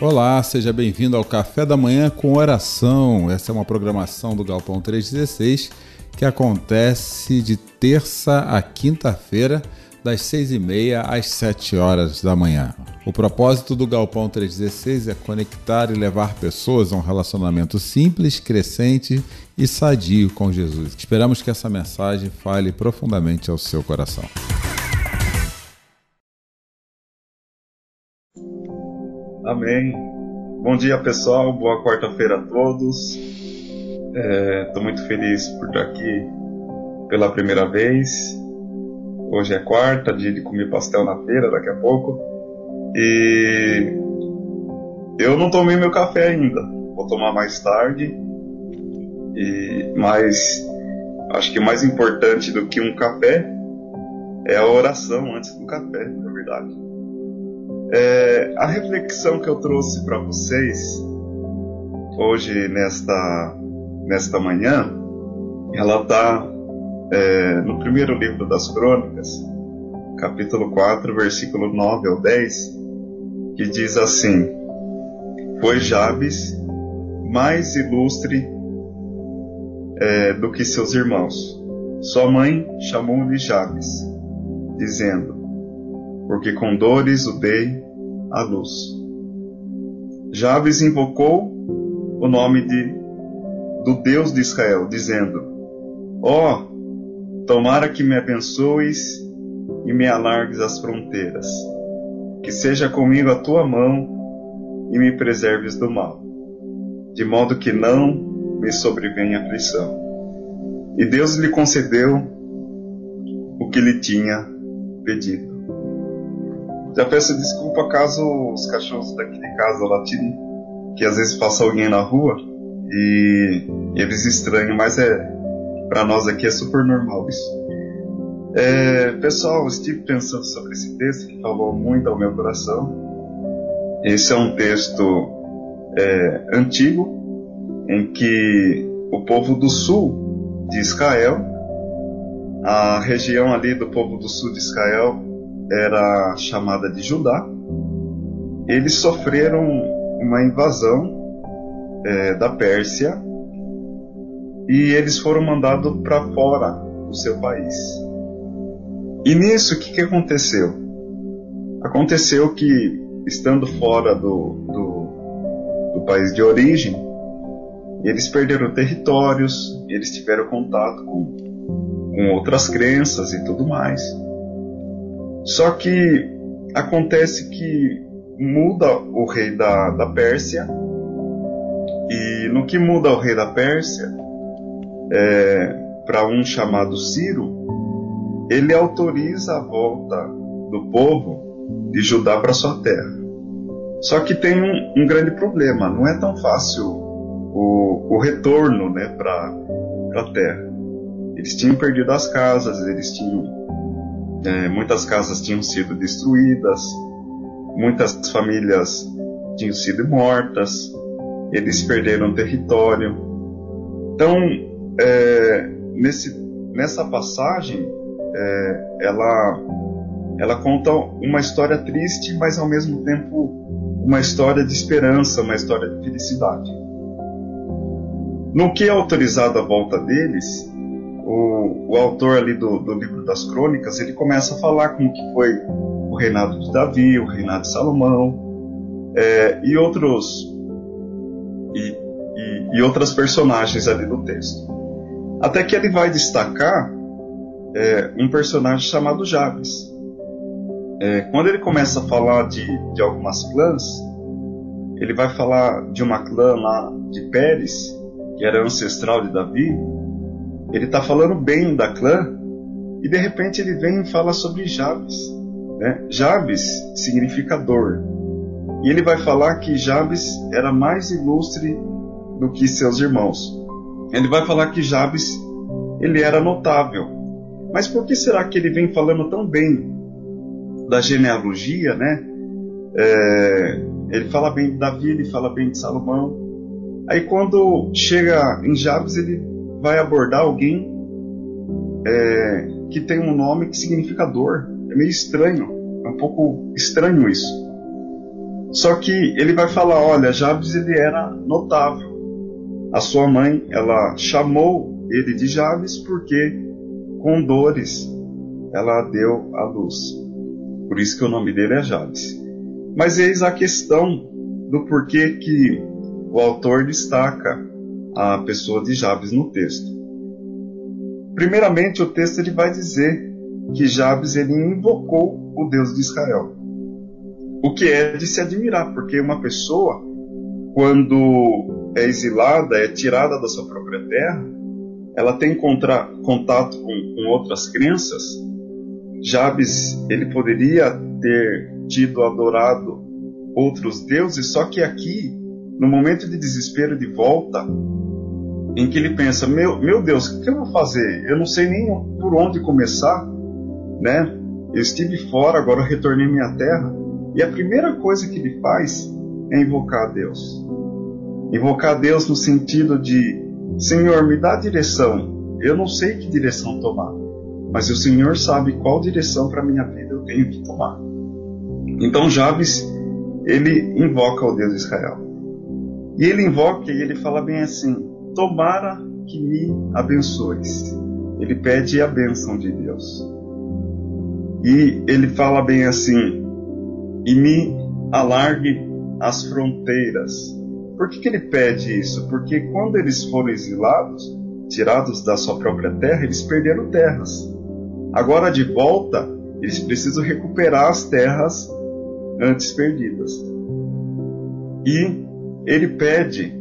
Olá, seja bem-vindo ao Café da Manhã com Oração. Essa é uma programação do Galpão 316 que acontece de terça a quinta-feira, das seis e meia às sete horas da manhã. O propósito do Galpão 316 é conectar e levar pessoas a um relacionamento simples, crescente e sadio com Jesus. Esperamos que essa mensagem fale profundamente ao seu coração. Amém. Bom dia, pessoal. Boa quarta-feira a todos. Estou é, muito feliz por estar aqui pela primeira vez. Hoje é quarta, dia de comer pastel na feira daqui a pouco. E eu não tomei meu café ainda. Vou tomar mais tarde. E mas acho que mais importante do que um café é a oração antes do café, na verdade. É, a reflexão que eu trouxe para vocês hoje, nesta, nesta manhã, ela está é, no primeiro livro das Crônicas, capítulo 4, versículo 9 ao 10, que diz assim: Foi Jabes mais ilustre é, do que seus irmãos. Sua mãe chamou-lhe Jabes, dizendo: porque com dores o dei à luz. Jabes invocou o nome de, do Deus de Israel, dizendo: Ó, oh, tomara que me abençoes e me alargues as fronteiras, que seja comigo a tua mão e me preserves do mal, de modo que não me sobrevenha aflição. E Deus lhe concedeu o que lhe tinha pedido. Já peço desculpa caso os cachorros daqui de casa latirem, que às vezes passa alguém na rua e, eles estranham, mas é para nós aqui é super normal isso. É, pessoal, estive pensando sobre esse texto que falou muito ao meu coração. Esse é um texto é, antigo em que o povo do sul de Israel, a região ali do povo do sul de Israel, era chamada de Judá, eles sofreram uma invasão é, da Pérsia e eles foram mandados para fora do seu país. E nisso, o que, que aconteceu? Aconteceu que, estando fora do, do, do país de origem, eles perderam territórios, eles tiveram contato com, com outras crenças e tudo mais. Só que acontece que muda o rei da, da Pérsia, e no que muda o rei da Pérsia, é, para um chamado Ciro, ele autoriza a volta do povo de Judá para sua terra. Só que tem um, um, grande problema, não é tão fácil o, o retorno né, para a terra. Eles tinham perdido as casas, eles tinham é, muitas casas tinham sido destruídas, muitas famílias tinham sido mortas, eles perderam território. Então, é, nesse, nessa passagem, é, ela, ela conta uma história triste, mas ao mesmo tempo uma história de esperança, uma história de felicidade. No que é autorizado a volta deles, o, o autor ali do, do, livro das crônicas, ele começa a falar como que foi o reinado de Davi, o reinado de Salomão é, e outros e, e, e, outras personagens ali do texto. Até que ele vai destacar é, um personagem chamado Jabes. É, quando ele começa a falar de, de algumas clãs, ele vai falar de uma clã lá de Pérez, que era ancestral de Davi, ele está falando bem da clã e de repente ele vem e fala sobre Jabes. Né? Jabes significa dor. E ele vai falar que Jabes era mais ilustre do que seus irmãos. Ele vai falar que Jabes ele era notável. Mas por que será que ele vem falando tão bem da genealogia, né? É, ele fala bem de Davi, ele fala bem de Salomão. Aí quando chega em Jabes, ele vai abordar alguém é, que tem um nome que significa dor. É meio estranho, é um pouco estranho isso. Só que ele vai falar, olha, Jabes ele era notável. A sua mãe, ela chamou ele de Jabes porque com dores ela deu a luz. Por isso que o nome dele é Jabes. Mas eis a questão do porquê que o autor destaca a pessoa de Jabes no texto. Primeiramente, o texto ele vai dizer que Jabes ele invocou o Deus de Israel. O que é de se admirar, porque uma pessoa, quando é exilada, é tirada da sua própria terra, ela tem contra, contato com, com outras crenças. Jabes ele poderia ter tido adorado outros deuses, só que aqui, no momento de desespero de volta, em que ele pensa: meu, meu Deus, o que eu vou fazer? Eu não sei nem por onde começar, né? Eu estive fora, agora retornei à minha terra. E a primeira coisa que ele faz é invocar a Deus. Invocar a Deus no sentido de: Senhor, me dá direção. Eu não sei que direção tomar, mas o Senhor sabe qual direção para minha vida eu tenho que tomar. Então Jabes ele invoca o Deus de Israel. E ele invoca e ele fala bem assim: Tomara que me abençoes. Ele pede a bênção de Deus. E ele fala bem assim: E me alargue as fronteiras. Por que, que ele pede isso? Porque quando eles foram exilados, tirados da sua própria terra, eles perderam terras. Agora de volta, eles precisam recuperar as terras antes perdidas. E ele pede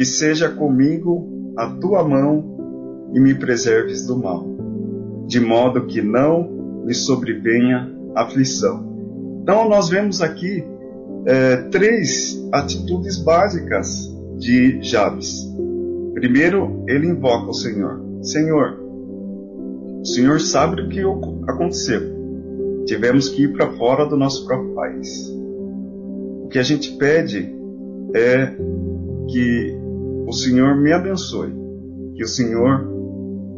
que seja comigo a tua mão e me preserves do mal, de modo que não me sobrevenha aflição. Então, nós vemos aqui é, três atitudes básicas de Jabes. Primeiro, ele invoca o Senhor: Senhor, o Senhor sabe o que aconteceu tivemos que ir para fora do nosso próprio país. O que a gente pede é que o Senhor me abençoe, que o Senhor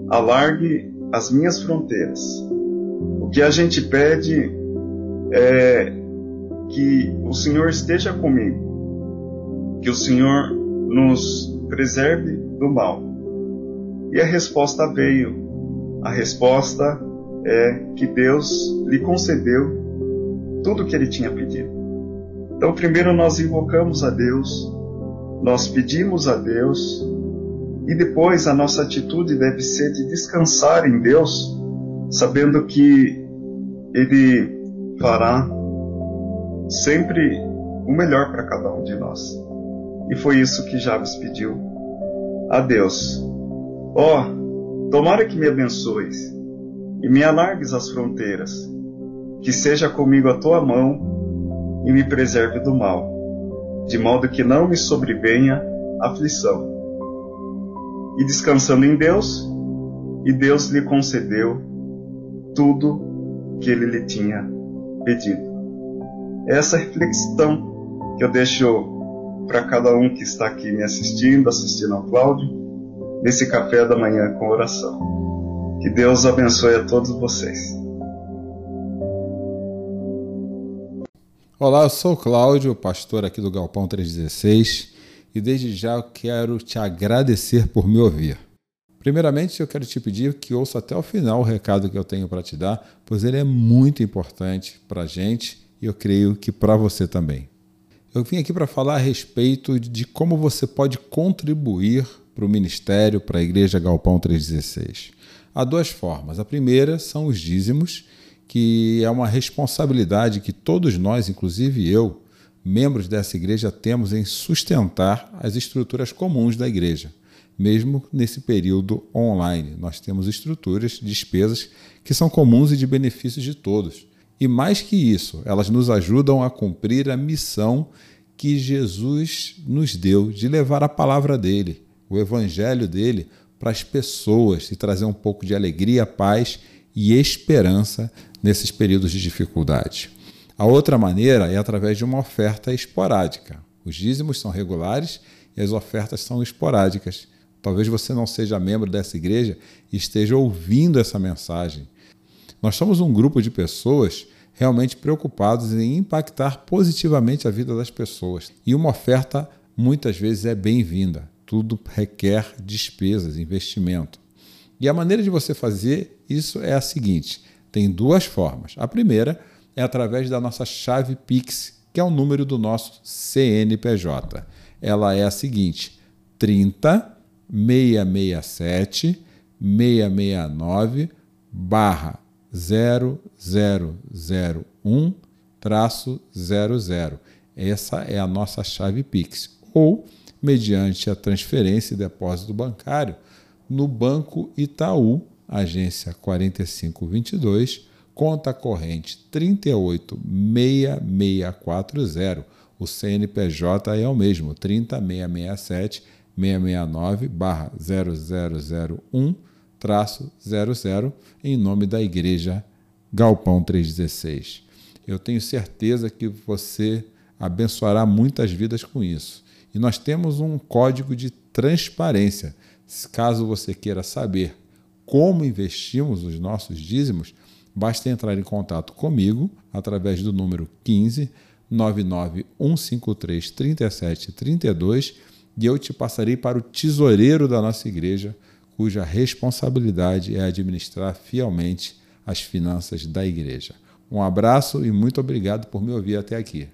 alargue as minhas fronteiras. O que a gente pede é que o Senhor esteja comigo, que o Senhor nos preserve do mal. E a resposta veio. A resposta é que Deus lhe concedeu tudo o que ele tinha pedido. Então, primeiro nós invocamos a Deus, nós pedimos a Deus, e depois a nossa atitude deve ser de descansar em Deus, sabendo que Ele fará sempre o melhor para cada um de nós. E foi isso que Jabes pediu a Deus. Ó, oh, tomara que me abençoes e me alargues as fronteiras, que seja comigo a tua mão e me preserve do mal, de modo que não me sobrevenha aflição. E descansando em Deus, e Deus lhe concedeu tudo que ele lhe tinha pedido. Essa reflexão que eu deixo para cada um que está aqui me assistindo, assistindo ao Cláudio, nesse café da manhã com oração. Que Deus abençoe a todos vocês. Olá, eu sou o Cláudio, pastor aqui do Galpão 316, e desde já eu quero te agradecer por me ouvir. Primeiramente, eu quero te pedir que ouça até o final o recado que eu tenho para te dar, pois ele é muito importante para a gente e eu creio que para você também. Eu vim aqui para falar a respeito de como você pode contribuir para o ministério, para a Igreja Galpão 316. Há duas formas. A primeira são os dízimos, que é uma responsabilidade que todos nós, inclusive eu, membros dessa igreja, temos em sustentar as estruturas comuns da igreja. Mesmo nesse período online, nós temos estruturas, despesas que são comuns e de benefícios de todos. E mais que isso, elas nos ajudam a cumprir a missão que Jesus nos deu de levar a palavra dele, o evangelho dele, para as pessoas e trazer um pouco de alegria, paz e esperança nesses períodos de dificuldade. A outra maneira é através de uma oferta esporádica. Os dízimos são regulares e as ofertas são esporádicas. Talvez você não seja membro dessa igreja e esteja ouvindo essa mensagem. Nós somos um grupo de pessoas realmente preocupados em impactar positivamente a vida das pessoas. E uma oferta muitas vezes é bem-vinda. Tudo requer despesas, investimento. E a maneira de você fazer isso é a seguinte: tem duas formas. A primeira é através da nossa chave Pix, que é o número do nosso CNPJ. Ela é a seguinte: 30 667 669 barra 0001 traço 00. Essa é a nossa chave Pix. Ou mediante a transferência e depósito bancário no Banco Itaú, agência 4522, conta corrente 386640. O CNPJ é o mesmo, 30667 669 barra 0001 traço 00 em nome da Igreja Galpão 316. Eu tenho certeza que você abençoará muitas vidas com isso. E nós temos um código de transparência. Caso você queira saber como investimos os nossos dízimos, basta entrar em contato comigo através do número 15 99153 3732 e eu te passarei para o tesoureiro da nossa igreja, cuja responsabilidade é administrar fielmente as finanças da igreja. Um abraço e muito obrigado por me ouvir até aqui.